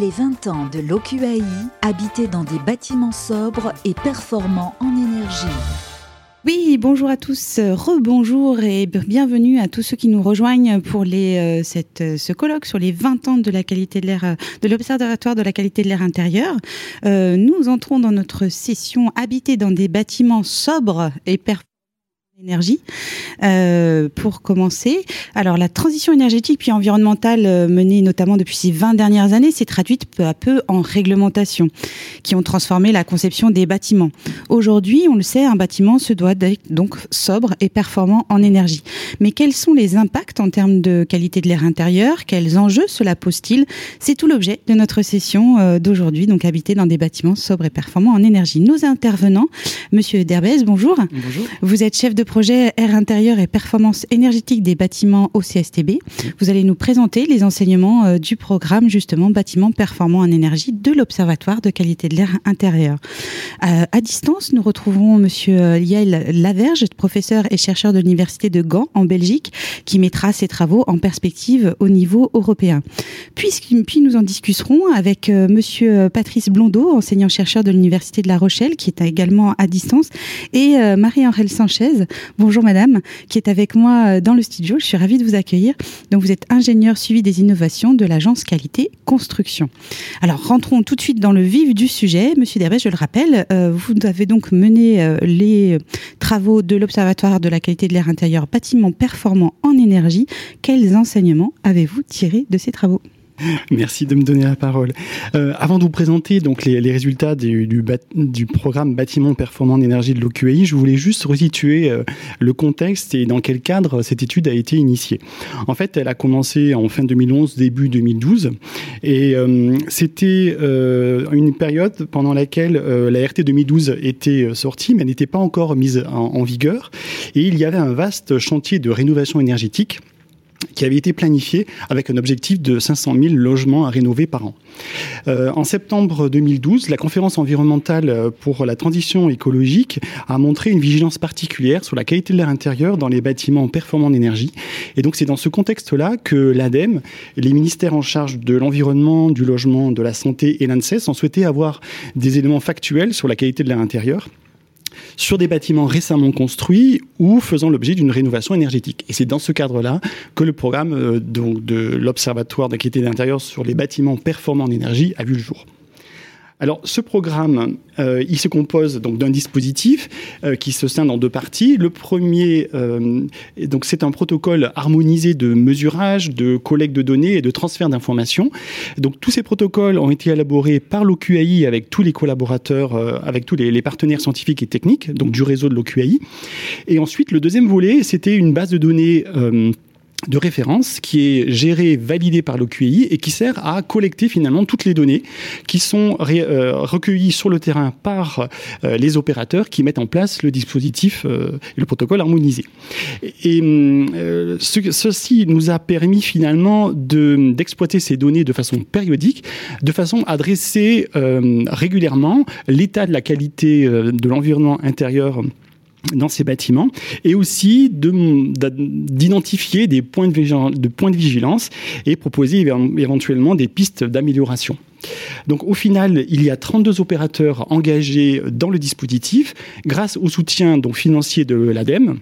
Les 20 ans de l'OQAI, habiter dans des bâtiments sobres et performants en énergie. Oui, bonjour à tous, rebonjour et bienvenue à tous ceux qui nous rejoignent pour euh, cette, euh, ce colloque sur les 20 ans de la qualité de l'air, euh, de l'Observatoire de la qualité de l'air intérieur. nous entrons dans notre session habiter dans des bâtiments sobres et performants énergie. Euh, pour commencer, alors la transition énergétique puis environnementale euh, menée notamment depuis ces 20 dernières années s'est traduite peu à peu en réglementations qui ont transformé la conception des bâtiments. Aujourd'hui, on le sait, un bâtiment se doit d'être donc sobre et performant en énergie. Mais quels sont les impacts en termes de qualité de l'air intérieur? Quels enjeux cela pose-t-il? C'est tout l'objet de notre session euh, d'aujourd'hui, donc habiter dans des bâtiments sobres et performants en énergie. Nos intervenants, Monsieur Derbez, bonjour. Bonjour. Vous êtes chef de projet Air intérieur et performance énergétique des bâtiments au CSTB. Vous allez nous présenter les enseignements euh, du programme justement bâtiments performants en énergie de l'Observatoire de qualité de l'air intérieur. Euh, à distance, nous retrouverons Monsieur euh, Yael Laverge, professeur et chercheur de l'Université de Gand en Belgique, qui mettra ses travaux en perspective au niveau européen. Puis, puis nous en discuterons avec Monsieur Patrice Blondeau, enseignant-chercheur de l'Université de La Rochelle, qui est également à distance, et Marie-Angèle Sanchez, Bonjour madame, qui est avec moi euh, dans le studio. Je suis ravie de vous accueillir. Donc vous êtes ingénieur suivi des innovations de l'agence qualité construction. Alors rentrons tout de suite dans le vif du sujet. Monsieur Derbez, je le rappelle, euh, vous avez donc mené euh, les travaux de l'Observatoire de la qualité de l'air intérieur bâtiment performant en énergie. Quels enseignements avez-vous tirés de ces travaux? Merci de me donner la parole. Euh, avant de vous présenter donc les, résultats du, programme bâtiment performant d'énergie de l'OQI, je voulais juste resituer euh, le contexte et dans quel cadre cette étude a été initiée. En fait, elle a commencé en fin 2011, début 2012, et euh, c'était une période pendant laquelle la RT 2012 était sortie, mais n'était pas encore mise en, en vigueur, et il y avait un vaste chantier de rénovation énergétique qui avait été planifié avec un objectif de 500 000 logements à rénover par an. Euh, en septembre 2012, la conférence environnementale pour la transition écologique a montré une vigilance particulière sur la qualité de l'air intérieur dans les bâtiments performants d'énergie. Et donc c'est dans ce contexte-là que l'ADEME, les ministères en charge de l'environnement, du logement, de la santé et l'ANSES ont souhaité avoir des éléments factuels sur la qualité de l'air intérieur sur des bâtiments récemment construits ou faisant l'objet d'une rénovation énergétique. Et c'est dans ce cadre-là que le programme euh, de l'Observatoire d'inquiétude d'intérieur sur les bâtiments performants en énergie a vu le jour. Alors, ce programme, euh, il se compose donc d'un dispositif euh, qui se scinde en deux parties. Le premier, euh, donc c'est un protocole harmonisé de mesurage, de collecte de données et de transfert d'informations. Donc, tous ces protocoles ont été élaborés par l'OQAI avec tous les collaborateurs, euh, avec tous les, partenaires scientifiques et techniques, donc du réseau de l'OQAI. Et ensuite, le deuxième volet, c'était une base de données euh, de référence qui est géré, validé par l'OQI et qui sert à collecter finalement toutes les données qui sont euh, recueillies sur le terrain par euh, les opérateurs qui mettent en place le dispositif euh, et le protocole harmonisé. Et ce, ceci nous a permis finalement d'exploiter ces données de façon périodique, de façon à dresser régulièrement l'état de la qualité de l'environnement intérieur dans ces bâtiments et aussi d'identifier de, des points de, vigilance et proposer éventuellement des pistes d'amélioration. Donc au final, il y a 32 opérateurs engagés dans le dispositif grâce au soutien financier de l'ADEME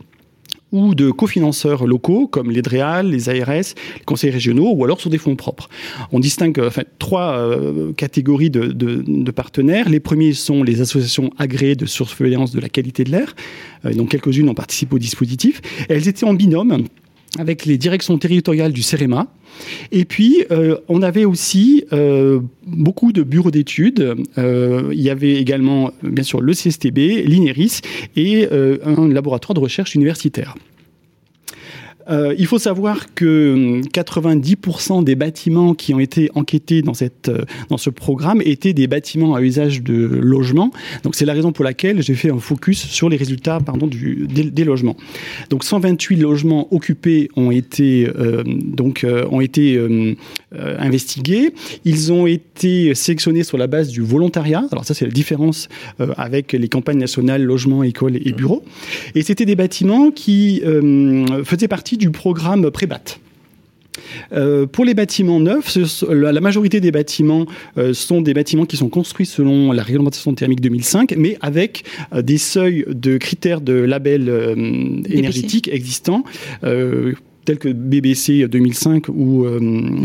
ou de cofinanceurs locaux comme les DREAL, les ARS, les conseils régionaux ou alors sur des fonds propres. On distingue trois euh, catégories de, partenaires. Les premiers sont les associations agréées de surveillance de la qualité de l'air, euh, dont quelques-unes ont participé au dispositif. Elles étaient en binôme avec les directions territoriales du CEREMA. Et puis, euh, on avait aussi euh, beaucoup de bureaux d'études. Euh, il y avait également, bien sûr, le CSTB, l'INERIS et un laboratoire de recherche universitaire. Euh, il faut savoir que 90% hum, des bâtiments qui ont été enquêtés dans, cette, euh, dans ce programme étaient des bâtiments à usage de logement. Donc c'est la raison pour laquelle j'ai fait un focus sur les résultats pardon, des, logements. Donc 128 logements occupés ont été, euh, donc, ont été investigués. Ils ont été sélectionnés sur la base du volontariat. Alors ça c'est la différence avec les campagnes nationales logement, école et bureau. Et c'était des bâtiments qui faisaient partie du programme Prébat. pour les bâtiments neufs, la majorité des bâtiments sont des bâtiments qui sont construits selon la réglementation thermique 2005, mais avec des seuils de critères de label énergétique existants tels que BBC 2005 ou... Euh,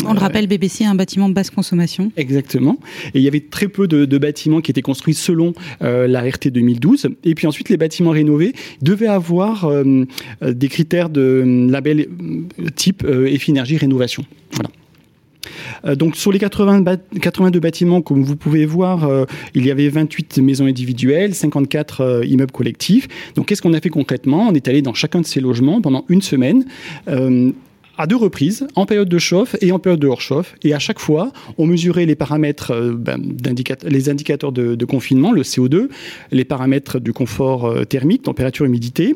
On le rappelle, BBC est un bâtiment de basse consommation. Exactement. Et il y avait très peu de, bâtiments qui étaient construits selon euh, la RT 2012. Et puis ensuite, les bâtiments rénovés devaient avoir euh, des critères de label type EFI Énergie Rénovation. Voilà. Euh, donc sur les 80 82 bâtiments, comme vous pouvez voir, euh, il y avait 28 maisons individuelles, 54 euh, immeubles collectifs. Donc qu'est-ce qu'on a fait concrètement? On est allé dans chacun de ces logements pendant une semaine à deux reprises, en période de chauffe et en période de hors-chauffe. Et à chaque fois, on mesurait les paramètres, ben, les indicateurs de, de, confinement, le CO2, les paramètres du confort thermique, température, humidité,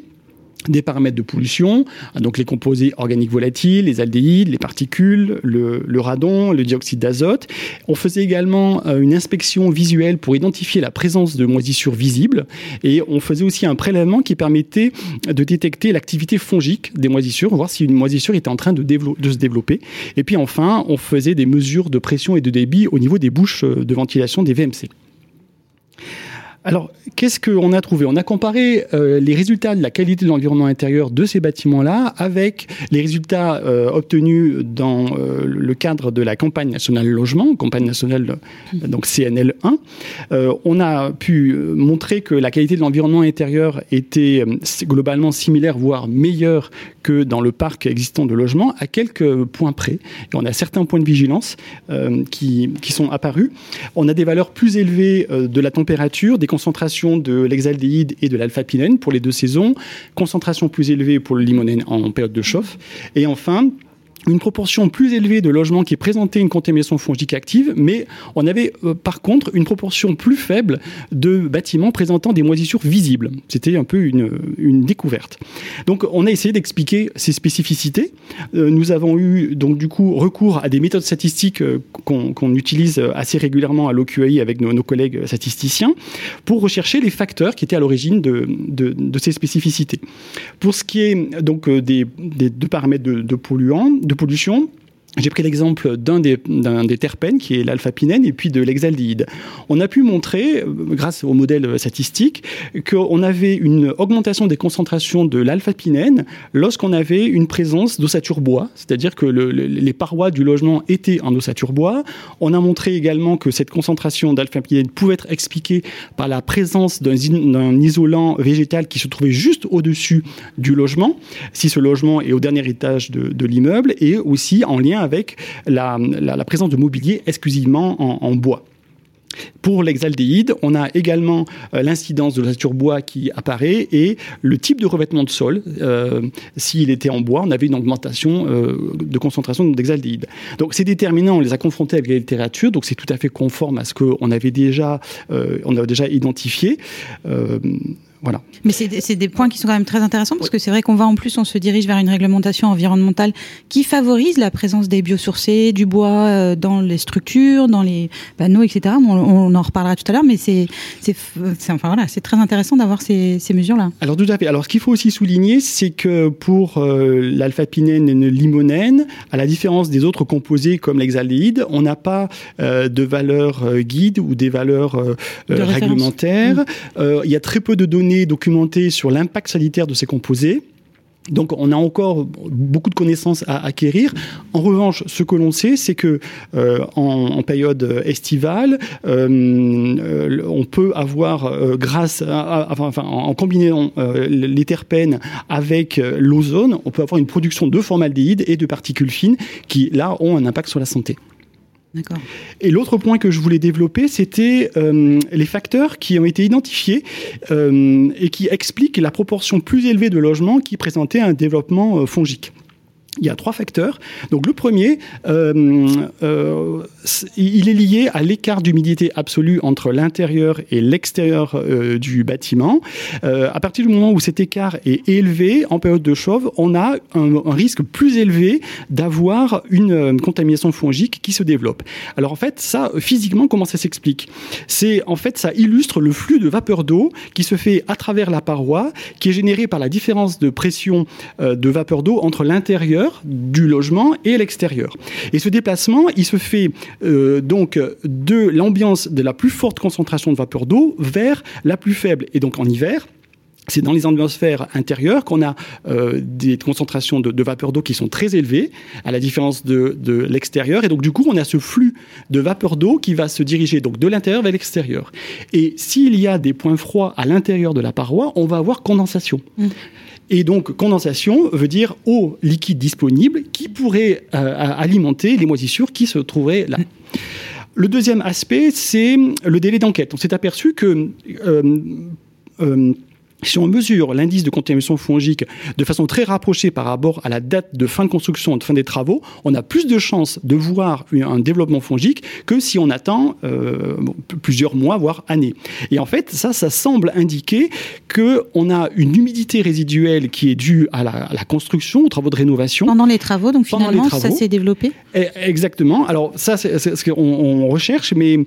des paramètres de pollution, donc les composés organiques volatiles, les aldéhydes, les particules, le, radon, le dioxyde d'azote. On faisait également euh, une inspection visuelle pour identifier la présence de moisissures visibles et on faisait aussi un prélèvement qui permettait de détecter l'activité fongique des moisissures, voir si une moisissure était en train de, de se développer. Et puis enfin, on faisait des mesures de pression et de débit au niveau des bouches de ventilation des VMC. Alors, qu'est-ce qu'on a trouvé? On a comparé euh, les résultats de la qualité de l'environnement intérieur de ces bâtiments-là avec les résultats euh, obtenus dans euh, le cadre de la campagne nationale logement, campagne nationale donc CNL 1. on a pu montrer que la qualité de l'environnement intérieur était globalement similaire, voire meilleure que dans le parc existant de logement, à quelques points près. Et on a certains points de vigilance qui, qui, sont apparus. On a des valeurs plus élevées de la température, des concentration de l'exaldéhyde et de l'alpha-pinène pour les deux saisons, concentration plus élevée pour le limonène en période de chauffe, et enfin une proportion plus élevée de logements qui présentaient une contamination fongique active, mais on avait euh, par contre une proportion plus faible de bâtiments présentant des moisissures visibles. C'était un peu une, une, découverte. Donc on a essayé d'expliquer ces spécificités. Euh, nous avons eu donc du coup recours à des méthodes statistiques euh, qu'on utilise assez régulièrement à l'OQAI avec nos, collègues statisticiens pour rechercher les facteurs qui étaient à l'origine de, de, ces spécificités. Pour ce qui est donc des, des deux paramètres de, de polluants, pollution j'ai pris l'exemple d'un des, des, terpènes, qui est l'alpha-pinène, et puis de l'exaldéhyde. On a pu montrer, euh, grâce au modèle statistique, qu'on avait une augmentation des concentrations de l'alpha-pinène lorsqu'on avait une présence d'ossature bois, c'est-à-dire que le, les parois du logement étaient en ossature bois. On a montré également que cette concentration d'alpha-pinène pouvait être expliquée par la présence d'un isolant végétal qui se trouvait juste au-dessus du logement, si ce logement est au dernier étage de, de l'immeuble, et aussi en lien avec la, présence de mobilier exclusivement en, bois. Pour l'exaldéhyde, on a également euh, l'incidence de l'ossature bois qui apparaît et le type de revêtement de sol. Euh, s'il était en bois, on avait une augmentation euh, de concentration d'exaldéhyde. Donc ces déterminants, on les a confrontés avec la littérature, donc c'est tout à fait conforme à ce qu'on avait déjà, on a déjà identifié. Mais c'est des, points qui sont quand même très intéressants parce que c'est vrai qu'on va en plus, on se dirige vers une réglementation environnementale qui favorise la présence des biosourcés, du bois euh, dans les structures, dans les panneaux, etc. On, en reparlera tout à l'heure, mais c'est enfin voilà, c'est très intéressant d'avoir ces, mesures-là. Alors tout à fait. Alors ce qu'il faut aussi souligner, c'est que pour euh, l'alpha-pinène et le limonène, à la différence des autres composés comme l'exaldéhyde, on n'a pas euh, de valeur guide ou des valeurs réglementaires. Mm. Il y a très peu de données documenté sur l'impact sanitaire de ces composés. Donc on a encore beaucoup de connaissances à acquérir. En revanche, ce que l'on sait, c'est que euh, en, période estivale, euh, euh, on peut avoir, grâce, à, enfin, en combinant les terpènes avec l'ozone, on peut avoir une production de formaldéhyde et de particules fines qui là ont un impact sur la santé. Et l'autre point que je voulais développer, c'était euh, les facteurs qui ont été identifiés euh, et qui expliquent la proportion plus élevée de logements qui présentaient un développement euh, fongique. Il y a trois facteurs. Donc le premier, euh, euh, il est lié à l'écart d'humidité absolue entre l'intérieur et l'extérieur euh, du bâtiment. à partir du moment où cet écart est élevé en période de chauffe, on a un, risque plus élevé d'avoir une contamination fongique qui se développe. Alors en fait, ça, physiquement, comment ça s'explique? C'est en fait, ça illustre le flux de vapeur d'eau qui se fait à travers la paroi, qui est généré par la différence de pression de vapeur d'eau entre l'intérieur du logement et l'extérieur. Et ce déplacement, il se fait euh, donc de l'ambiance de la plus forte concentration de vapeur d'eau vers la plus faible. Et donc en hiver, c'est dans les atmosphères intérieures qu'on a euh, des concentrations de, vapeur d'eau qui sont très élevées, à la différence de, l'extérieur. Et donc, du coup, on a ce flux de vapeur d'eau qui va se diriger donc de l'intérieur vers l'extérieur. Et s'il y a des points froids à l'intérieur de la paroi, on va avoir condensation. Mmh. Et donc, condensation veut dire eau liquide disponible qui pourrait euh, alimenter les moisissures qui se trouveraient là. Le deuxième aspect, c'est le délai d'enquête. On s'est aperçu que euh, si on mesure l'indice de contamination fongique de façon très rapprochée par rapport à la date de fin de construction, de fin des travaux, on a plus de chances de voir un développement fongique que si on attend euh, plusieurs mois, voire années. Et en fait, ça, ça semble indiquer qu'on a une humidité résiduelle qui est due à la, construction, aux travaux de rénovation. Pendant les travaux, donc finalement, ça s'est développé? Eh, Exactement. Alors ça, c'est ce qu'on recherche, mais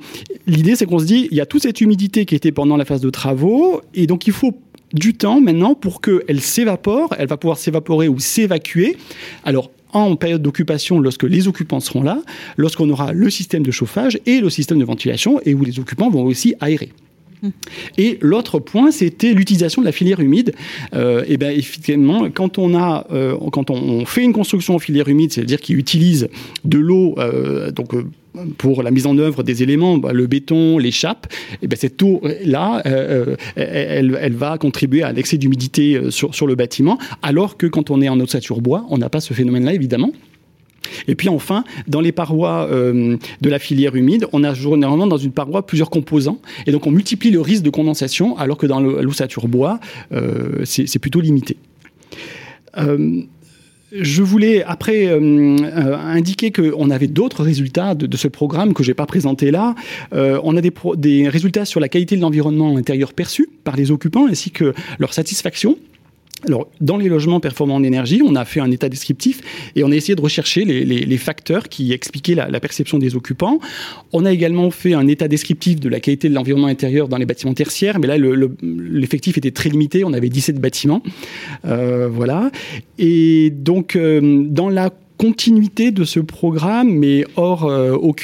l'idée, c'est qu'on se dit, il y a toute cette humidité qui était pendant la phase de travaux, et donc il faut du temps maintenant pour qu'elle s'évapore, elle va pouvoir s'évaporer ou s'évacuer. Alors, en période d'occupation, lorsque les occupants seront là, lorsqu'on aura le système de chauffage et le système de ventilation, et où les occupants vont aussi aérer. Hum. Et l'autre point, c'était l'utilisation de la filière humide. Euh, et bien, effectivement, quand on a, euh, quand on fait une construction en filière humide, c'est-à-dire qu'il utilise de l'eau, euh, donc pour la mise en œuvre des éléments, bah, le béton, les et ben cette eau-là, euh, euh, elle, va contribuer à l'excès d'humidité euh, sur, le bâtiment, alors que quand on est en ossature bois, on n'a pas ce phénomène-là, évidemment. Et puis enfin, dans les parois de la filière humide, on a généralement dans une paroi plusieurs composants, et donc on multiplie le risque de condensation, alors que dans l'ossature bois, c'est plutôt limité. Je voulais après euh, euh, indiquer qu'on avait d'autres résultats de, ce programme que je n'ai pas présenté là. Euh, on a des, des résultats sur la qualité de l'environnement intérieur perçu par les occupants ainsi que leur satisfaction. Alors, dans les logements performants en énergie, on a fait un état descriptif et on a essayé de rechercher les, facteurs qui expliquaient la, perception des occupants. On a également fait un état descriptif de la qualité de l'environnement intérieur dans les bâtiments tertiaires, mais là, l'effectif était très limité. On avait 17 bâtiments. Euh, voilà. Et donc, euh, dans la continuité de ce programme, mais hors euh, au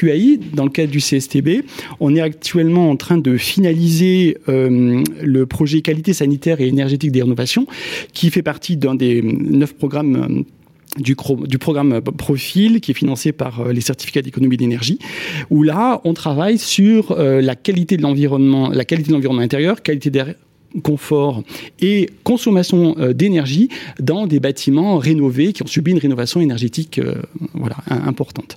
dans le cadre du CSTB. On est actuellement en train de finaliser euh, le projet qualité sanitaire et énergétique des rénovations, qui fait partie d'un des neuf programmes euh, du, programme Profil qui est financé par les certificats d'économie d'énergie où là on travaille sur la qualité de l'environnement la qualité de l'environnement intérieur qualité d'air confort et consommation euh, d'énergie dans des bâtiments rénovés qui ont subi une rénovation énergétique euh, voilà, importante.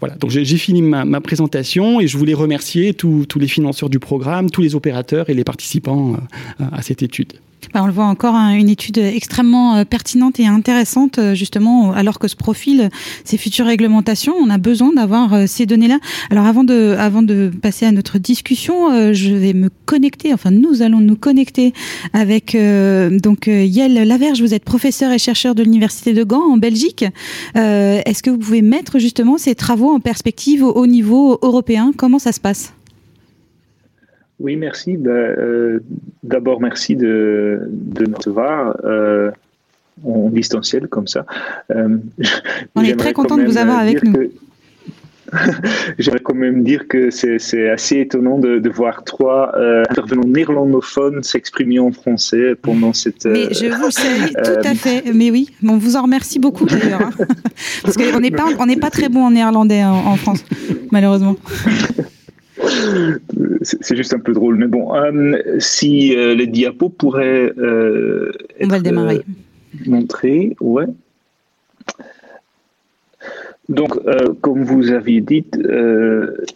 Voilà, donc j'ai fini ma, présentation et je voulais remercier tous les financeurs du programme, tous les opérateurs et les participants euh, à cette étude. Bah, on le voit encore, hein, une étude extrêmement euh, pertinente et intéressante, euh, justement, alors que ce profil, ces futures réglementations, on a besoin d'avoir euh, ces données-là. Alors avant de, avant de passer à notre discussion, je vais me connecter, enfin nous allons nous connecter avec donc Yael Laverge, vous êtes professeur et chercheur de l'Université de Gand en Belgique. Est-ce que vous pouvez mettre justement ces travaux en perspective au niveau européen? Comment ça se passe? Oui, merci. Ben, euh, d'abord, merci de, de nous recevoir euh, en distanciel comme ça. Euh, On est très content de vous avoir avec nous. J'aimerais quand même dire que c'est assez étonnant de, de voir trois intervenants néerlandophones s'exprimer en français pendant cette. Mais je vous salue tout à fait. Mais oui, on vous en remercie beaucoup d'ailleurs. Hein. Parce qu'on n'est pas, on n'est pas très bon en néerlandais en France, malheureusement. C'est juste un peu drôle, mais bon, euh, si euh, les diapos pourraient euh, être On montrés, ouais. Donc, comme vous aviez dit,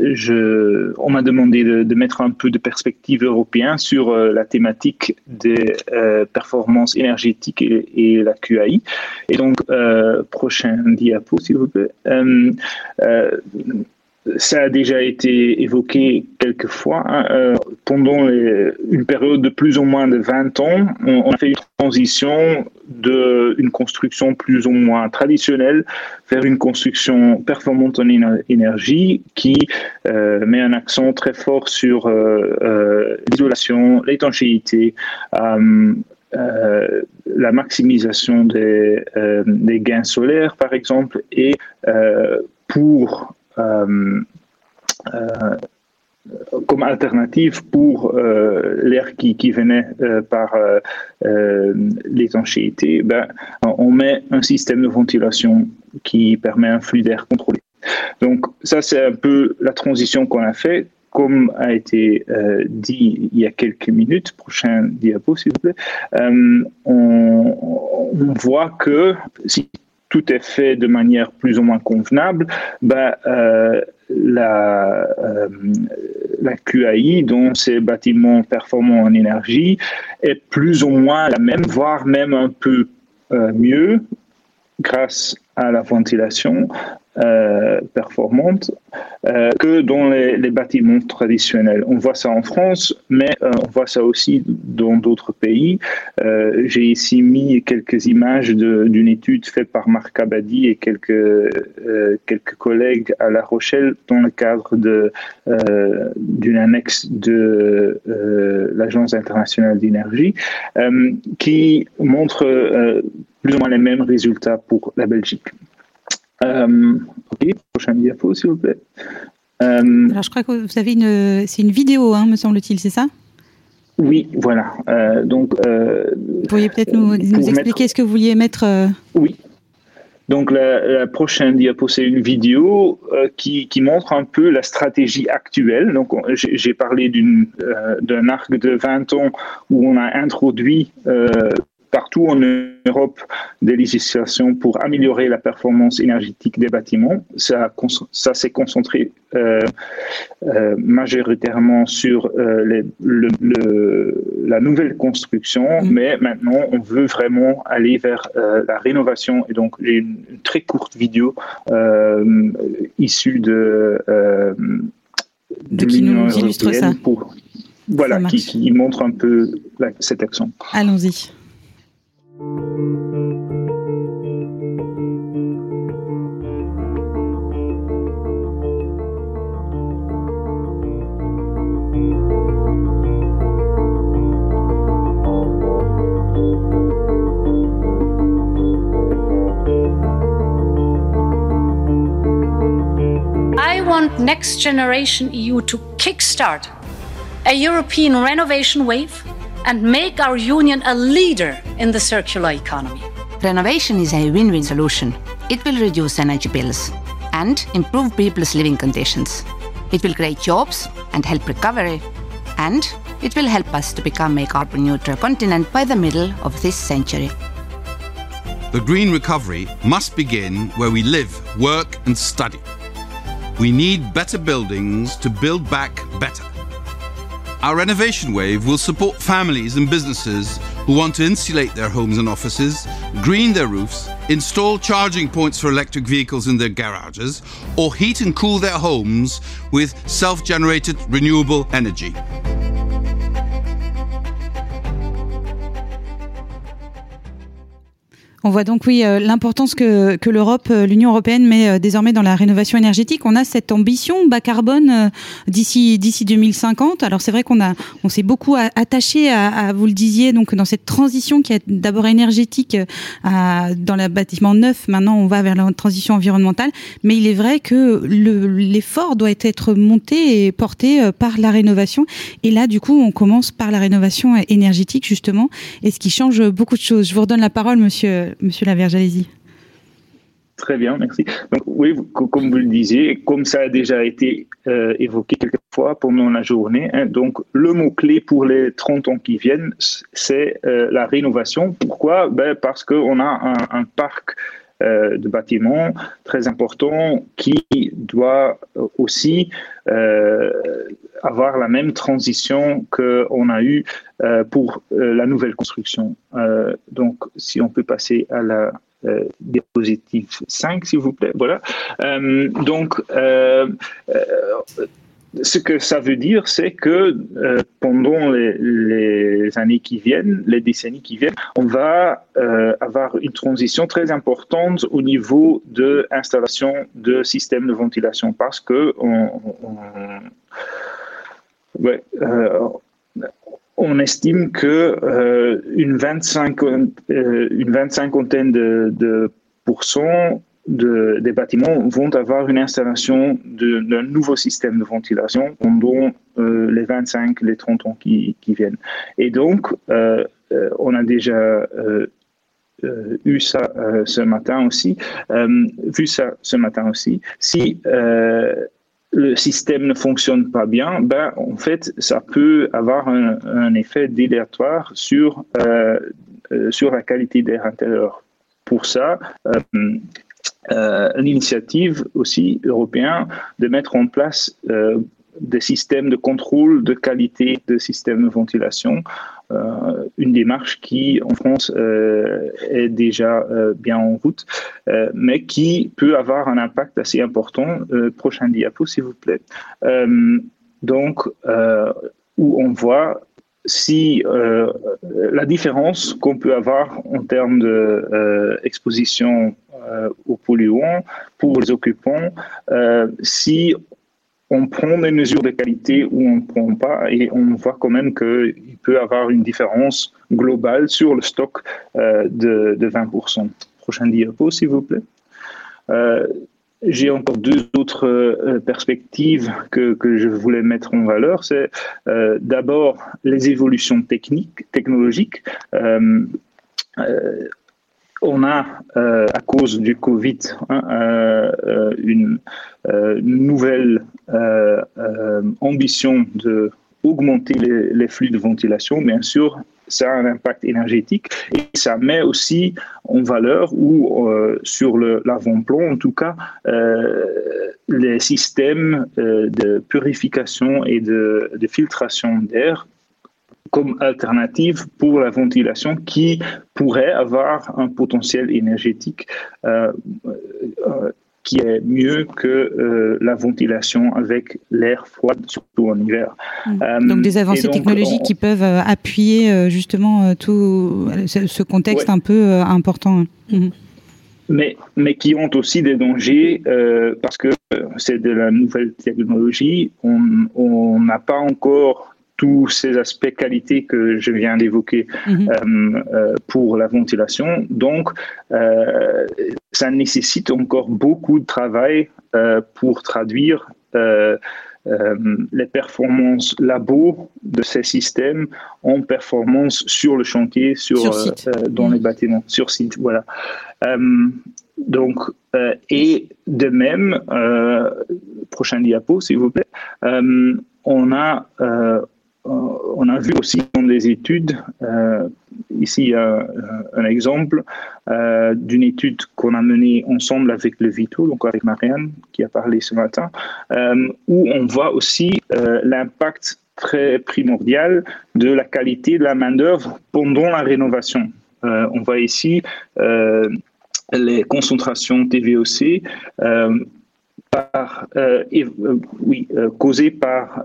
je, on m'a demandé de, mettre un peu de perspective européenne sur la thématique des performances énergétiques et, et, la QAI. Et donc, prochain diapo, s'il vous plaît ça a déjà été évoqué quelques fois. Hein. Euh, pendant une période de plus ou moins de 20 ans, on, a fait une transition d'une construction plus ou moins traditionnelle vers une construction performante en énergie qui euh, met un accent très fort sur euh, l'isolation, l'étanchéité, la maximisation des, des, gains solaires, par exemple, et pour comme alternative pour euh, l'air qui, venait euh, par euh, euh, l'étanchéité, ben, on met un système de ventilation qui permet un flux d'air contrôlé. Donc ça, c'est un peu la transition qu'on a fait. Comme a été euh, dit il y a quelques minutes, prochain diapo s'il vous plaît, on, on voit que si tout est fait de manière plus ou moins convenable, ben, la, euh, QAI, dont ces bâtiments performants en énergie, est plus ou moins la même, voire même un peu euh, mieux grâce à la ventilation, euh, performante euh, que dans les, bâtiments traditionnels. On voit ça en France, mais euh, on voit ça aussi dans d'autres pays. J'ai ici mis quelques images d'une étude faite par Marc Abadi et quelques, quelques collègues à La Rochelle dans le cadre d'une annexe de l'Agence internationale d'énergie qui montre plus ou moins les mêmes résultats pour la Belgique. Euh, ok, prochaine diapo, s'il vous plaît. Euh, Alors, je crois que vous avez une, c'est une vidéo, hein, me semble-t-il, c'est ça? Oui, voilà. Euh, donc, vous pourriez peut-être nous, nous expliquer ce que vous vouliez mettre Oui. Donc, la, la prochaine diapo, c'est une vidéo qui, qui, montre un peu la stratégie actuelle. Donc, j'ai parlé d'un arc de 20 ans où on a introduit partout en Europe des législations pour améliorer la performance énergétique des bâtiments. Ça, ça s'est concentré euh, euh, majoritairement sur euh, les, le, le, la nouvelle construction, mm. mais maintenant on veut vraiment aller vers la rénovation. Et donc j'ai une, une, très courte vidéo issue de, de, qui nous illustre ça. Pour, voilà, qui, qui, montre un peu la, cette action. Allons-y. I want Next Generation EU to kickstart a European renovation wave and make our union a leader in the circular economy. Renovation is a win win solution. It will reduce energy bills and improve people's living conditions. It will create jobs and help recovery, and it will help us to become a carbon neutral continent by the middle of this century. The green recovery must begin where we live, work, and study. We need better buildings to build back better. Our renovation wave will support families and businesses who want to insulate their homes and offices, green their roofs, install charging points for electric vehicles in their garages, or heat and cool their homes with self generated renewable energy. On voit donc oui euh, l'importance que, que l'Europe, euh, l'Union européenne met euh, désormais dans la rénovation énergétique. On a cette ambition bas carbone d'ici d'ici 2050. Alors c'est vrai qu'on a on s'est beaucoup attaché à, à, vous le disiez donc dans cette transition qui est d'abord énergétique à, dans le bâtiment neuf. Maintenant on va vers la transition environnementale, mais il est vrai que l'effort doit être monté et porté par la rénovation. Et là du coup on commence par la rénovation énergétique justement, et ce qui change beaucoup de choses. Je vous redonne la parole, monsieur. Monsieur Laverge, allez-y. Très bien, merci. Oui, comme vous le disiez, comme ça a déjà été euh, évoqué quelques fois pendant la journée, hein, donc le mot-clé pour les 30 ans qui viennent, c'est euh, la rénovation. Pourquoi? Ben Parce qu'on a un parc euh, de bâtiments très important qui doit aussi euh, avoir la même transition qu'on a eu euh, pour la nouvelle construction. Donc, si on peut passer à la euh, diapositive 5, s'il vous plaît. Voilà. Donc, ce que ça veut dire, c'est que euh, pendant les, années qui viennent, les décennies qui viennent, on va euh, avoir une transition très importante au niveau de l'installation de systèmes de ventilation parce que on, euh, estime que une, 25, une 25 de, de pourcents des bâtiments vont avoir une installation d'un nouveau système de ventilation pendant euh, les 25, les 30 ans qui, viennent. Et donc, euh, euh, on a déjà eu ça ce matin aussi, vu ça ce matin aussi. Si le système ne fonctionne pas bien, ben, en fait, ça peut avoir un, effet déléatoire sur, sur la qualité d'air intérieur. Pour ça, l'initiative aussi européenne de mettre en place euh, des systèmes de contrôle de qualité de systèmes de ventilation, euh, une démarche qui en France est déjà bien en route, mais qui peut avoir un impact assez important. prochain diapo, s'il vous plaît. donc, où on voit si la différence qu'on peut avoir en termes d'exposition euh, aux polluants pour les occupants euh, si on prend des mesures de qualité ou on ne prend pas, et on voit quand même qu'il peut avoir une différence globale sur le stock euh, de, 20%. Prochain diapo, s'il vous plaît. J'ai encore deux autres perspectives que, je voulais mettre en valeur. C'est d'abord les évolutions techniques, technologiques on a, euh, à cause du Covid, hein, euh, euh, une, nouvelle ambition de augmenter les, flux de ventilation. Bien sûr, ça a un impact énergétique et ça met aussi en valeur ou sur l'avant-plan, en tout cas, les systèmes de purification et de filtration d'air comme alternative pour la ventilation qui pourrait avoir un potentiel énergétique euh, euh, qui est mieux que euh, la ventilation avec l'air froid, surtout en hiver. Mmh. donc des avancées technologiques qui peuvent appuyer justement tout ce contexte un peu important. Mmh. Mais, mais qui ont aussi des dangers parce que c'est de la nouvelle technologie. On n'a pas encore tous ces aspects qualité que je viens d'évoquer mhm. euh, euh, pour la ventilation. Donc, euh, ça nécessite encore beaucoup de travail pour traduire les performances labo de ces systèmes en performance sur le chantier, sur, dans les mhm. bâtiments, sur site. Voilà. donc, et de même, prochain diapo, s'il vous plaît, on a euh, on a vu aussi dans des études, euh, ici a un exemple euh, d'une étude qu'on a menée ensemble avec le Vito, donc avec Marianne qui a parlé ce matin, où on voit aussi l'impact très primordial de la qualité de la main-d'œuvre pendant la rénovation. on voit ici les concentrations TVOC par, euh, euh, oui, euh, causée par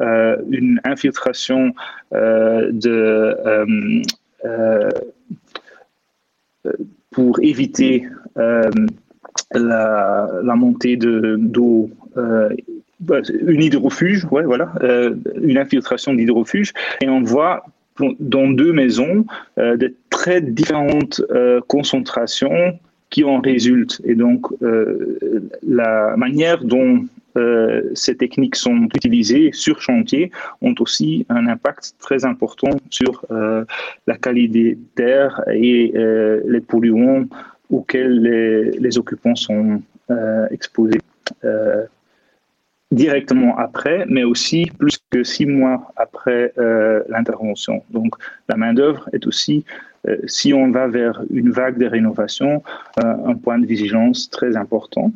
une infiltration de pour éviter la, la, montée d'eau bah, une hydrofuge, ouais, voilà, une infiltration d'hydrofuge, et on voit dans deux maisons de très différentes concentrations qui en résulte. Et donc, euh, la manière dont euh, ces techniques sont utilisées sur chantier ont aussi un impact très important sur euh, la qualité d'air et les polluants auxquels les, occupants sont exposés directement après, mais aussi plus que six mois après l'intervention. Donc la main-d'œuvre est aussi si on va vers une vague de rénovation, euh, un point de vigilance très important.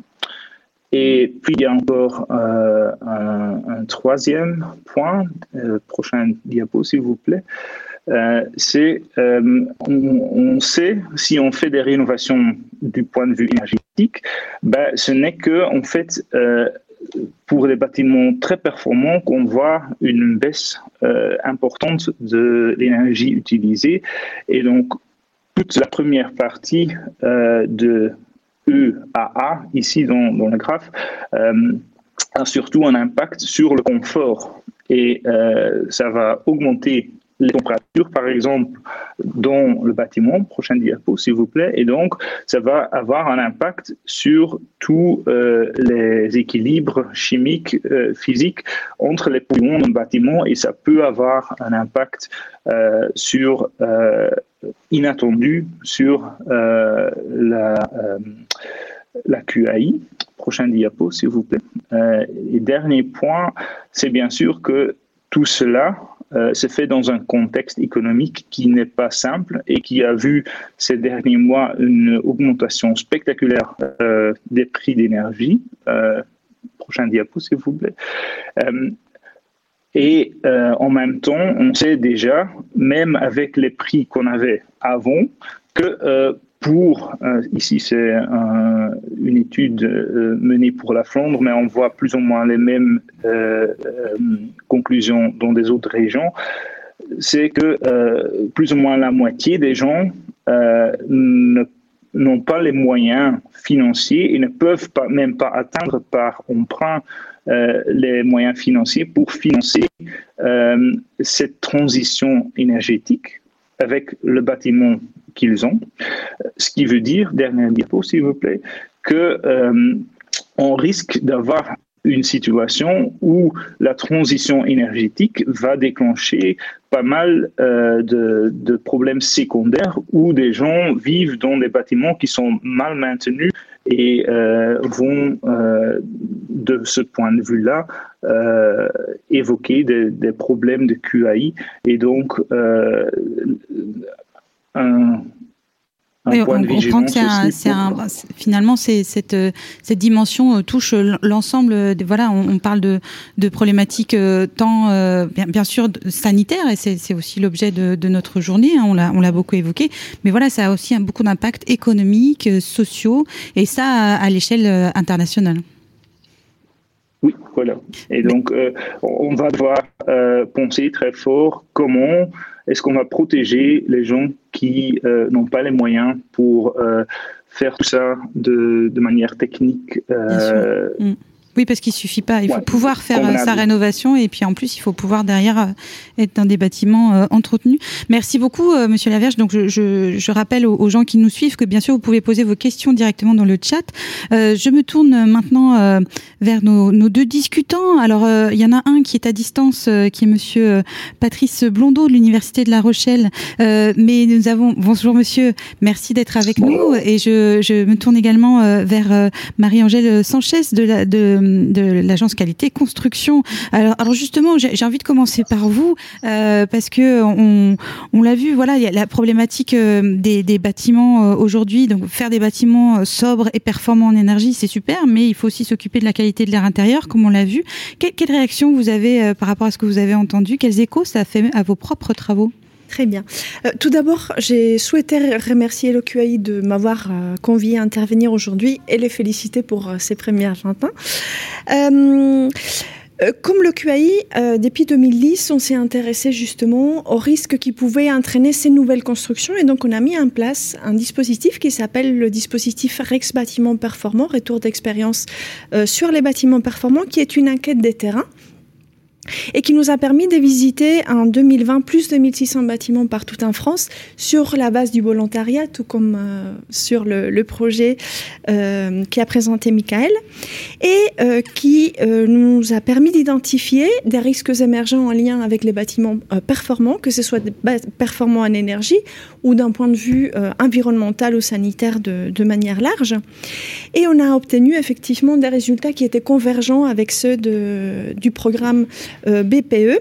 Et puis il y a encore euh, un, troisième point, prochain diapo s'il vous plaît, c'est on, sait si on fait des rénovations du point de vue énergétique, ben, ce n'est que en fait pour les bâtiments très performants qu'on voit une baisse euh, importante de l'énergie utilisée. Et donc, toute la première partie euh, de EAA, ici dans, dans le graphe, euh, a surtout un impact sur le confort. Et ça va augmenter les températures, par exemple, dans le bâtiment, prochain diapo s'il vous plaît, et donc ça va avoir un impact sur tous euh, les équilibres chimiques, euh, physiques entre les polluants dans le bâtiment, et ça peut avoir un impact euh, sur inattendu sur la, la QAI. Prochain diapo, s'il vous plaît. et dernier point, c'est bien sûr que tout cela euh, se fait dans un contexte économique qui n'est pas simple et qui a vu ces derniers mois une augmentation spectaculaire euh, des prix d'énergie. Euh, prochain diapo, s'il vous plaît. et en même temps, on sait déjà, même avec les prix qu'on avait avant, que pour, euh, ici c'est une étude euh, menée pour la Flandre, mais on voit plus ou moins les mêmes euh, conclusions dans des autres régions, c'est que plus ou moins la moitié des gens n'ont pas les moyens financiers et ne peuvent pas, même pas atteindre par emprunt les moyens financiers pour financer cette transition énergétique avec le bâtiment qu'ils ont. Ce qui veut dire, dernière diapo s'il vous plaît, que euh, on risque d'avoir une situation où la transition énergétique va déclencher pas mal euh, de, problèmes secondaires où des gens vivent dans des bâtiments qui sont mal maintenus et euh, vont, de ce point de vue-là, évoquer des, des, problèmes de QAI et donc un, on, comprend que c'est un, finalement c'est cette cette dimension euh, touche l'ensemble. Voilà, on, parle de de problématiques euh, tant euh, bien, bien, sûr sanitaires et c'est aussi l'objet de, de, notre journée. Hein, on l'a on l'a beaucoup évoqué, mais voilà, ça a aussi un, beaucoup d'impacts économiques, sociaux et ça à, l'échelle internationale. Oui, voilà. Et donc, on va devoir penser très fort comment est-ce qu'on va protéger les gens qui euh, n'ont pas les moyens pour euh, faire tout ça de, manière technique euh, oui, parce qu'il suffit pas. Il faut pouvoir faire euh, sa rénovation et puis en plus, il faut pouvoir derrière euh, être dans des bâtiments euh, entretenus. Merci beaucoup, Monsieur Laverge. Donc, je, je, je rappelle aux, gens qui nous suivent que bien sûr, vous pouvez poser vos questions directement dans le chat. Euh, je me tourne maintenant vers nos, nos, deux discutants. Alors, il y en a un qui est à distance, qui est Monsieur Patrice Blondeau de l'Université de La Rochelle. mais nous avons bonjour Monsieur, merci d'être avec nous. Et je, je, me tourne également vers Marie-Angèle Sanchez de la de de l'agence qualité construction. Alors, alors justement, j'ai envie de commencer par vous euh, parce que on, on l'a vu, voilà, il y a la problématique euh, des, des bâtiments euh, aujourd'hui. Donc, faire des bâtiments sobres et performants en énergie, c'est super, mais il faut aussi s'occuper de la qualité de l'air intérieur, comme on l'a vu. quelle réaction vous avez par rapport à ce que vous avez entendu? Quels échos ça a fait à vos propres travaux? Très bien. Euh, tout d'abord, j'ai souhaité remercier l'OQAI de m'avoir euh, convié à intervenir aujourd'hui et les féliciter pour euh, ces premiers Argentins. Comme le QAI, depuis 2010, on s'est intéressé justement aux risques qui pouvaient entraîner ces nouvelles constructions et donc on a mis en place un dispositif qui s'appelle le dispositif Rex Bâtiments Performants, retour d'expérience sur les bâtiments performants, qui est une enquête des terrains et qui nous a permis de visiter en 2020 plus de 1600 bâtiments partout en France sur la base du volontariat, tout comme euh, sur le, projet euh, qui a présenté Michael, et euh, qui euh, nous a permis d'identifier des risques émergents en lien avec les bâtiments performants, que ce soit performants en énergie ou d'un point de vue environnemental ou sanitaire de, manière large. Et on a obtenu effectivement des résultats qui étaient convergents avec ceux du programme BPE,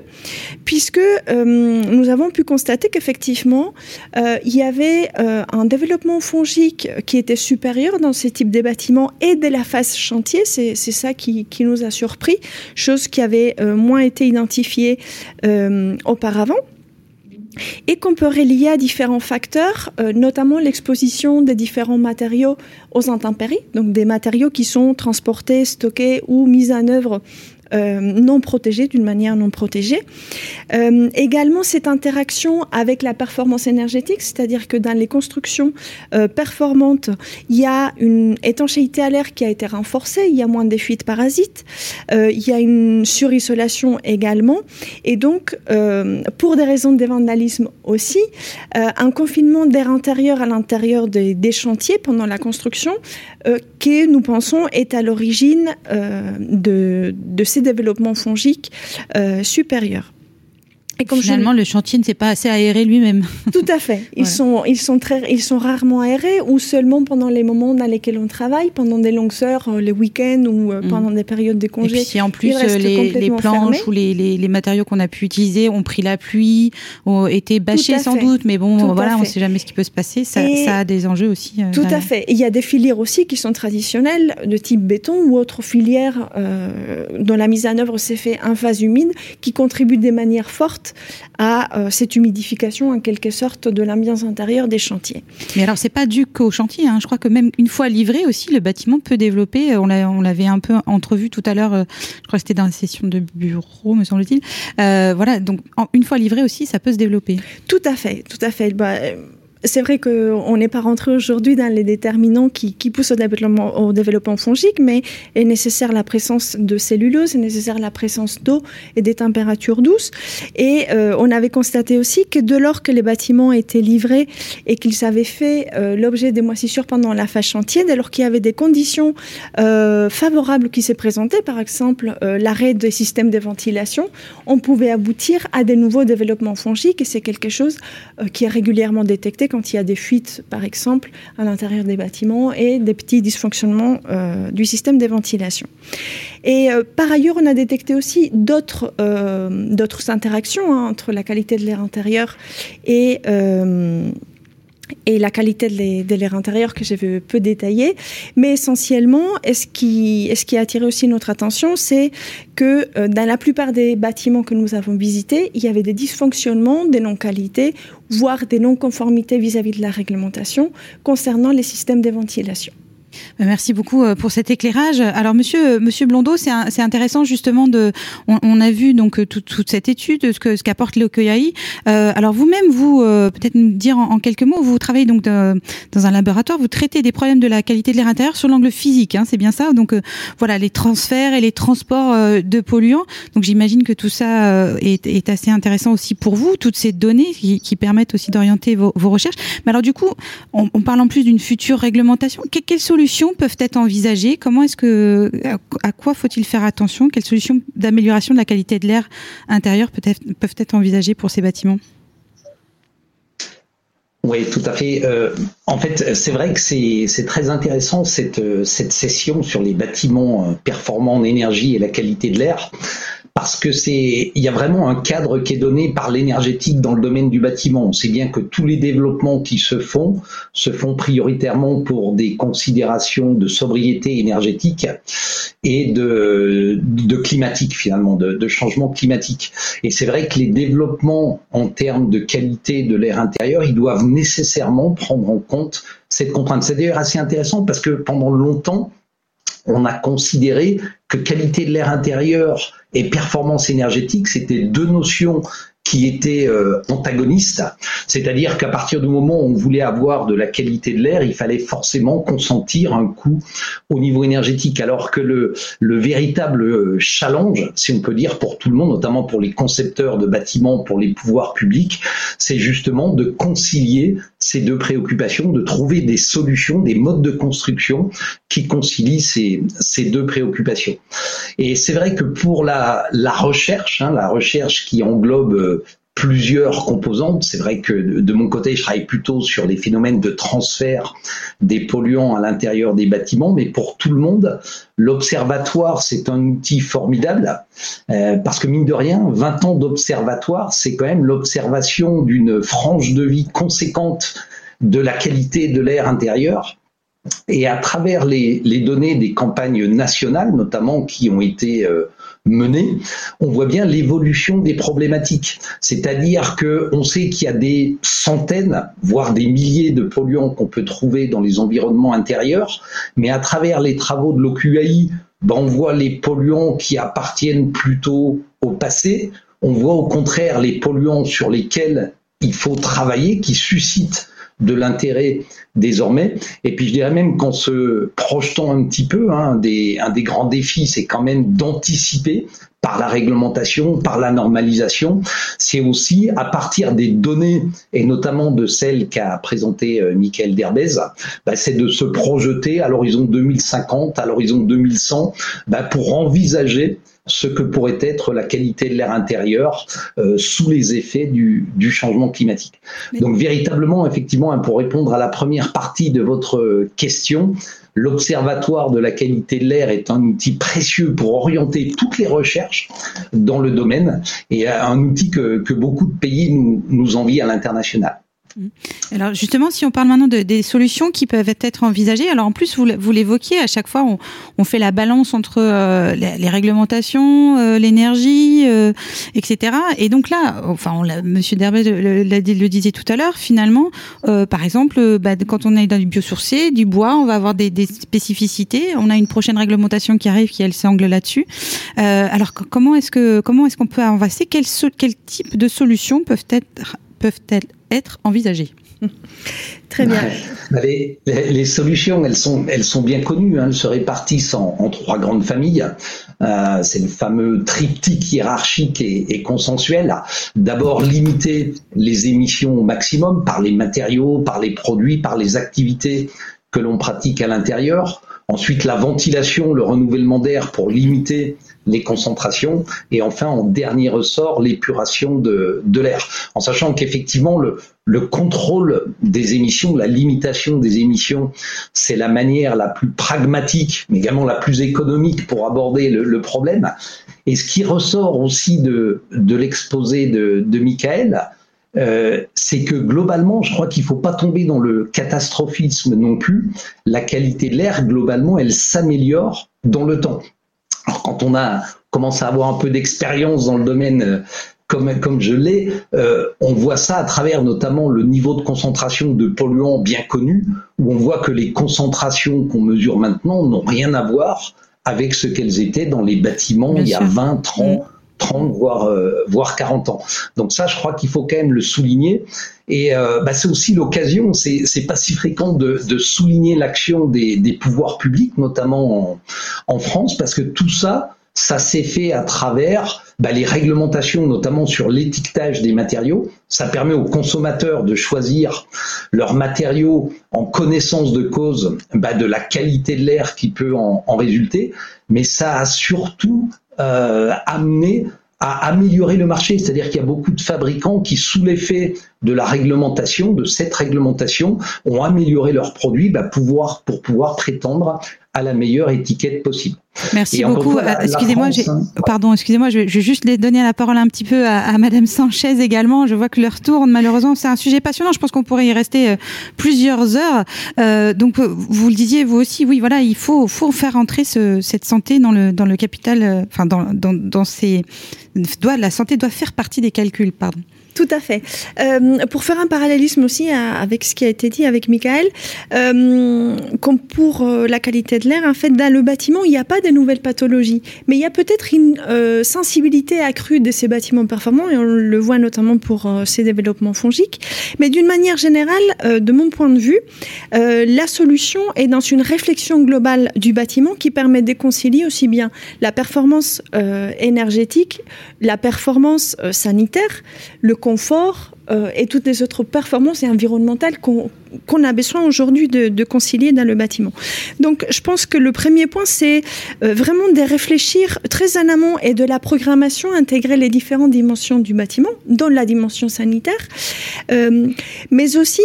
puisque euh, nous avons pu constater qu'effectivement, euh, il y avait un développement fongique qui était supérieur dans ce type de bâtiments et dès la phase chantier. C'est ça qui, qui, nous a surpris, chose qui avait moins été identifiée auparavant et qu'on peut relier à différents facteurs, notamment l'exposition des différents matériaux aux intempéries, donc des matériaux qui sont transportés, stockés ou mis en œuvre non protégés, d'une manière non protégée. également, cette interaction avec la performance énergétique, c'est-à-dire que dans les constructions performantes, il y a une étanchéité à l'air qui a été renforcée, il y a moins de fuites parasites, il y a une surisolation également, et donc, pour des raisons de vandalisme aussi, un confinement d'air intérieur à l'intérieur des, chantiers pendant la construction, euh, qui nous pensons est à l'origine euh, de, de, ces développements fongiques euh, supérieurs. Et comme Finalement, le chantier ne s'est pas assez aéré lui-même. Tout à fait. Ils, sont, ils, sont très, ils sont rarement aérés ou seulement pendant les moments dans lesquels on travaille, pendant des longues heures, euh, les week-ends ou euh, mm. pendant des périodes de congés. Et puis en plus, euh, les, les, planches ou les, les, matériaux qu'on a pu utiliser ont pris la pluie, ont été bâchés sans doute, mais bon, voilà, on ne sait jamais ce qui peut se passer. Ça, ça a des enjeux aussi. Tout à fait. Il y a des filières aussi qui sont traditionnelles, de type béton ou autres filières dont la mise en œuvre s'est faite en phase humide, qui contribuent de manière forte à euh, cette humidification en quelque sorte de l'ambiance intérieure des chantiers. Mais alors c'est pas dû qu'au chantier, hein. je crois que même une fois livré aussi, le bâtiment peut développer, on l'avait un peu entrevu tout à l'heure, euh, je crois que c'était dans la session de bureau me semble-t-il, euh, voilà, donc une fois livré aussi, ça peut se développer. Tout à fait, tout à fait. Bah, c'est vrai qu'on n'est pas rentré aujourd'hui dans les déterminants qui, poussent au développement, au développement fongique, mais est nécessaire la présence de cellulose, est nécessaire la présence d'eau et des températures douces. Et euh, on avait constaté aussi que de lors que les bâtiments étaient livrés et qu'ils avaient fait euh, l'objet des moisissures pendant la phase chantier, dès lors qu'il y avait des conditions euh, favorables qui s'est présentées, par exemple l'arrêt des systèmes de ventilation, on pouvait aboutir à des nouveaux développements fongiques et c'est quelque chose qui est régulièrement détecté quand il y a des fuites, par exemple, à l'intérieur des bâtiments et des petits dysfonctionnements euh, du système de ventilation. Et euh, par ailleurs, on a détecté aussi d'autres euh, interactions hein, entre la qualité de l'air intérieur et et la qualité de l'air intérieur que je peu détailler. Mais essentiellement, ce qui, ce qui a attiré aussi notre attention, c'est que euh, dans la plupart des bâtiments que nous avons visités, il y avait des dysfonctionnements, des non-qualités, voire des non-conformités vis-à-vis de la réglementation concernant les systèmes de ventilation. Euh, merci beaucoup euh, pour cet éclairage. Alors, Monsieur, Monsieur Blondeau, c'est intéressant justement de. On, a vu donc toute cette étude, ce que ce qu'apporte l'OKI. Euh, alors vous-même, vous, peut-être nous dire en, quelques mots, vous travaillez donc dans un laboratoire, vous traitez des problèmes de la qualité de l'air intérieur sur l'angle physique, hein, c'est bien ça. Donc voilà, les transferts et les transports de polluants. Donc j'imagine que tout ça est, assez intéressant aussi pour vous, toutes ces données qui, permettent aussi d'orienter vos, recherches. Mais alors du coup, on, on parle en plus d'une future réglementation. quelles solutions solutions peuvent être envisagées Comment est-ce que, à quoi faut-il faire attention Quelles solutions d'amélioration de la qualité de l'air intérieur peuvent être, envisagées pour ces bâtiments oui, tout à fait. Euh, en fait, c'est vrai que c'est très intéressant cette, cette session sur les bâtiments euh, performants en énergie et la qualité de l'air parce que c'est, il y a vraiment un cadre qui est donné par l'énergétique dans le domaine du bâtiment. On sait bien que tous les développements qui se font se font prioritairement pour des considérations de sobriété énergétique et de, climatique finalement, de, de changement climatique. Et c'est vrai que les développements en termes de qualité de l'air intérieur, ils doivent nécessairement prendre en compte cette contrainte. C'est d'ailleurs assez intéressant parce que pendant longtemps, on a considéré que qualité de l'air intérieur et performance énergétique, c'était deux notions qui était euh, antagoniste, c'est-à-dire qu'à partir du moment où on voulait avoir de la qualité de l'air, il fallait forcément consentir un coût au niveau énergétique, alors que le, le véritable euh, challenge, si on peut dire, pour tout le monde, notamment pour les concepteurs de bâtiments, pour les pouvoirs publics, c'est justement de concilier ces deux préoccupations, de trouver des solutions, des modes de construction qui concilient ces, deux préoccupations. Et c'est vrai que pour la, la recherche, hein, la recherche qui englobe euh, plusieurs composantes. C'est vrai que de mon côté, je travaille plutôt sur les phénomènes de transfert des polluants à l'intérieur des bâtiments, mais pour tout le monde, l'observatoire, c'est un outil formidable, euh, parce que mine de rien, 20 ans d'observatoire, c'est quand même l'observation d'une frange de vie conséquente de la qualité de l'air intérieur. Et à travers les, données des campagnes nationales, notamment qui ont été euh, menée, on voit bien l'évolution des problématiques. C'est-à-dire que on sait qu'il y a des centaines, voire des milliers de polluants qu'on peut trouver dans les environnements intérieurs, mais à travers les travaux de l'OQAI, ben, on voit les polluants qui appartiennent plutôt au passé. On voit au contraire les polluants sur lesquels il faut travailler, qui suscitent de l'intérêt désormais. Et puis je dirais même qu'en se projetant un petit peu, hein, des, un des grands défis, c'est quand même d'anticiper par la réglementation, par la normalisation. C'est aussi à partir des données, et notamment de celles qu'a présentées euh, Michael Derbez, bah, c'est de se projeter à l'horizon 2050, à l'horizon 2100, bah, pour envisager ce que pourrait être la qualité de l'air intérieur euh, sous les effets du, du changement climatique. Donc véritablement, effectivement, hein, pour répondre à la première partie de votre question, l'Observatoire de la qualité de l'air est un outil précieux pour orienter toutes les recherches dans le domaine et un outil que, beaucoup de pays nous envient à l'international. Mmh. Alors justement, si on parle maintenant de, des solutions qui peuvent être envisagées, alors en plus vous, l'évoquiez, à chaque fois on, on, fait la balance entre euh, les, les, réglementations, euh, l'énergie, euh, etc. Et donc là, enfin, on Monsieur Derbez le, le, le, disait tout à l'heure, finalement, euh, par exemple, bah, quand on est dans du biosourcé, du bois, on va avoir des, des, spécificités. On a une prochaine réglementation qui arrive qui elle s'angle là-dessus. alors comment est-ce que comment est-ce qu'on peut avancer? Quel, quel type de solutions peuvent être peuvent-elles être envisagées Très bien. Les, les, solutions, elles sont, elles sont bien connues. Hein. Elles se répartissent en, en trois grandes familles. Euh, c'est le fameux triptyque hiérarchique et, et consensuel. D'abord, limiter les émissions au maximum par les matériaux, par les produits, par les activités que l'on pratique à l'intérieur. Ensuite, la ventilation, le renouvellement d'air pour limiter les concentrations, et enfin en dernier ressort l'épuration de, de l'air, en sachant qu'effectivement le, le contrôle des émissions, la limitation des émissions, c'est la manière la plus pragmatique, mais également la plus économique pour aborder le, problème. Et ce qui ressort aussi de, de l'exposé de, de Michael, euh, c'est que globalement, je crois qu'il ne faut pas tomber dans le catastrophisme non plus. La qualité de l'air, globalement, elle s'améliore dans le temps. Alors, quand on a commence à avoir un peu d'expérience dans le domaine euh, comme, comme je l'ai, euh, on voit ça à travers notamment le niveau de concentration de polluants bien connu, où on voit que les concentrations qu'on mesure maintenant n'ont rien à voir avec ce qu'elles étaient dans les bâtiments bien il y a 20, 30, 30 voire, euh, voire 40 ans. Donc ça, je crois qu'il faut quand même le souligner. Et euh, bah, c'est aussi l'occasion, c'est pas si fréquent de, de souligner l'action des, des, pouvoirs publics, notamment en, en, France, parce que tout ça, ça s'est fait à travers bah, les réglementations, notamment sur l'étiquetage des matériaux. Ça permet aux consommateurs de choisir leurs matériaux en connaissance de cause bah, de la qualité de l'air qui peut en, en résulter, mais ça a surtout euh, amené à améliorer le marché. C'est-à-dire qu'il y a beaucoup de fabricants qui, sous l'effet de la réglementation, de cette réglementation, ont amélioré leurs produits bah, pouvoir, pour pouvoir prétendre à la meilleure étiquette possible. Merci beaucoup. Euh, excusez-moi, hein. pardon, excusez-moi, je, je, vais juste donner la parole un petit peu à, à Madame Sanchez également. Je vois que l'heure tourne. Malheureusement, c'est un sujet passionnant. Je pense qu'on pourrait y rester euh, plusieurs heures. Euh, donc, vous le disiez vous aussi. Oui, voilà, il faut, faut faire entrer ce, cette santé dans le dans le capital. Euh, enfin, dans, dans, dans ces doit la santé doit faire partie des calculs. Pardon. Tout à fait. Euh, pour faire un parallélisme aussi à, avec ce qui a été dit avec Michael, euh, comme pour euh, la qualité de l'air, en fait, dans le bâtiment, il n'y a pas de nouvelles pathologies, mais il y a peut-être une sensibilité accrue de ces bâtiments performants, et on le voit notamment pour ces développements fongiques. Mais d'une manière générale, de mon point de vue, la solution est dans une réflexion globale du bâtiment qui permet de concilier aussi bien la performance énergétique, la performance sanitaire, le confort euh, et toutes les autres performances environnementales qu'on qu a besoin aujourd'hui de, de, concilier dans le bâtiment. Donc je pense que le premier point, c'est euh, vraiment de réfléchir très en amont et de la programmation, intégrer les différentes dimensions du bâtiment, dont la dimension sanitaire, euh, mais aussi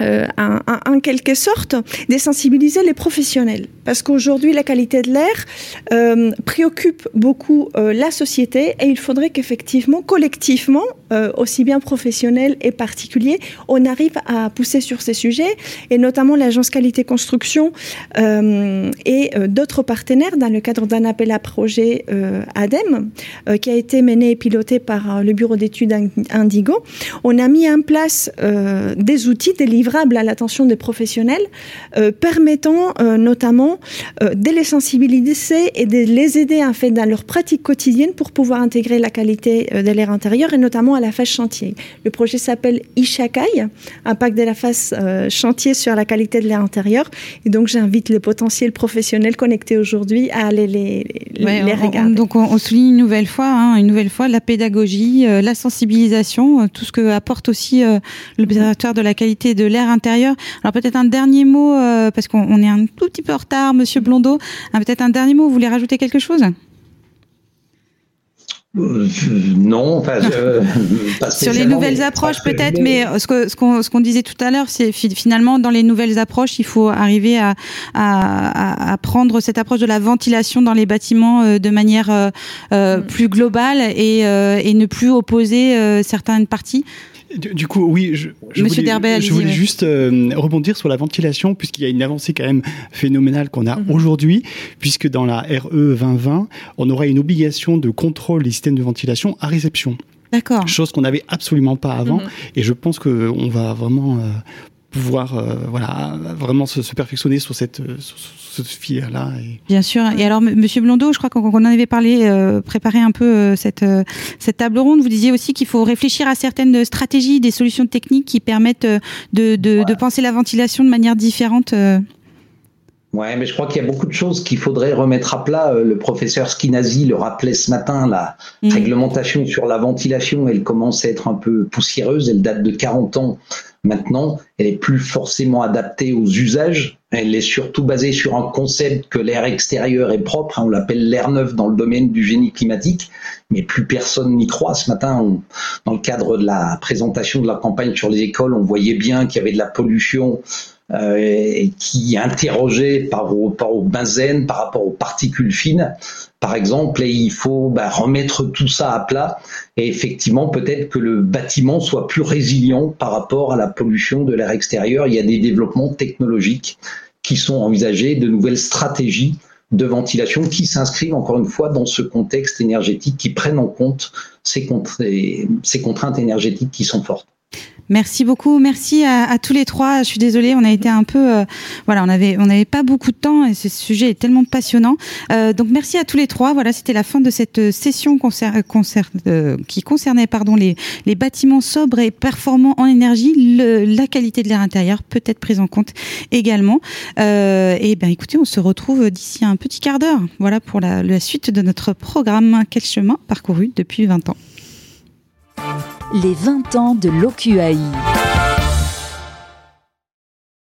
euh, en, quelque sorte, de sensibiliser les professionnels. Parce qu'aujourd'hui, la qualité de l'air euh, préoccupe beaucoup euh, la société et il faudrait qu'effectivement, collectivement, aussi bien professionnels et particuliers, on arrive à pousser sur ces sujets et notamment l'agence qualité construction et d'autres partenaires dans le cadre d'un appel à projet ADEME qui a été mené et piloté par le bureau d'études Indigo. On a mis en place des outils, des livres livrable à l'attention des professionnels, permettant notamment de les sensibiliser et de les aider en fait dans leur pratique quotidienne pour pouvoir intégrer la qualité de l'air intérieur et notamment à la phase chantier. Le projet s'appelle Ishakai, impact de la phase chantier sur la qualité de l'air intérieur. Et donc j'invite les potentiels professionnels connectés aujourd'hui à aller les, les, regarder. donc on, souligne une nouvelle fois, hein, une nouvelle fois la pédagogie, la sensibilisation, tout ce que apporte aussi l'Observatoire de la qualité de l'air intérieur. Alors peut-être un dernier mot, parce qu'on est un tout petit peu en retard, Monsieur Blondeau. Hein, peut-être un dernier mot, vous voulez rajouter quelque chose? Euh, non, pas, sur les nouvelles approches peut-être, mais ce qu'on ce qu'on disait tout à l'heure, c'est finalement dans les nouvelles approches, il faut arriver à, à, à, prendre cette approche de la ventilation dans les bâtiments euh, de manière euh, mm. plus globale et, et ne plus opposer certaines parties. Du, coup, oui, je, je Monsieur voulais, je voulais juste euh, rebondir sur la ventilation, puisqu'il y a une avancée quand même phénoménale qu'on a mhm. aujourd'hui, puisque dans la RE 2020, on aura une obligation de contrôle des systèmes de ventilation à réception. D'accord. Chose qu'on n'avait absolument pas avant. Mhm. Et je pense qu'on va vraiment euh, pouvoir euh, voilà vraiment se, perfectionner sur cette sur, ce filière-là. Bien sûr. Et alors, Monsieur Blondeau, je crois qu'on en avait parlé, euh, préparé un peu euh, cette cette table ronde. Vous disiez aussi qu'il faut réfléchir à certaines stratégies, des solutions techniques qui permettent de de, de penser la ventilation de manière différente. Ouais, mais je crois qu'il y a beaucoup de choses qu'il faudrait remettre à plat. Le professeur Skinazi le rappelait ce matin, la mm. réglementation sur la ventilation, elle commence à être un peu poussiéreuse, elle date de 40 ans Maintenant, elle est plus forcément adaptée aux usages. Elle est surtout basée sur un concept que l'air extérieur est propre. Hein, on l'appelle l'air neuf dans le domaine du génie climatique, mais plus personne n'y croit. Ce matin, dans le cadre de la présentation de la campagne sur les écoles, on voyait bien qu'il y avait de la pollution euh, qui interrogeait par, par au benzène, par rapport aux particules fines par exemple, et il faut bah, remettre tout ça à plat et effectivement peut-être que le bâtiment soit plus résilient par rapport à la pollution de l'air extérieur. Il y a des développements technologiques qui sont envisagés, de nouvelles stratégies de ventilation qui s'inscrivent encore une fois dans ce contexte énergétique, qui prennent en compte ces, contraintes énergétiques qui sont fortes. Merci beaucoup, merci à, tous les trois. Je suis désolée, on a été un peu, euh, voilà, on avait, on n'avait pas beaucoup de temps et ce sujet est tellement passionnant. Euh, donc merci à tous les trois. Voilà, c'était la fin de cette session euh, qui concernait, pardon, les, bâtiments sobres et performants en énergie, la qualité de l'air intérieur peut être prise en compte également. et ben, écoutez, on se retrouve d'ici un petit quart d'heure. Voilà pour la, la suite de notre programme. Quel chemin parcouru depuis 20 ans? Les 20 ans de l'OQAI.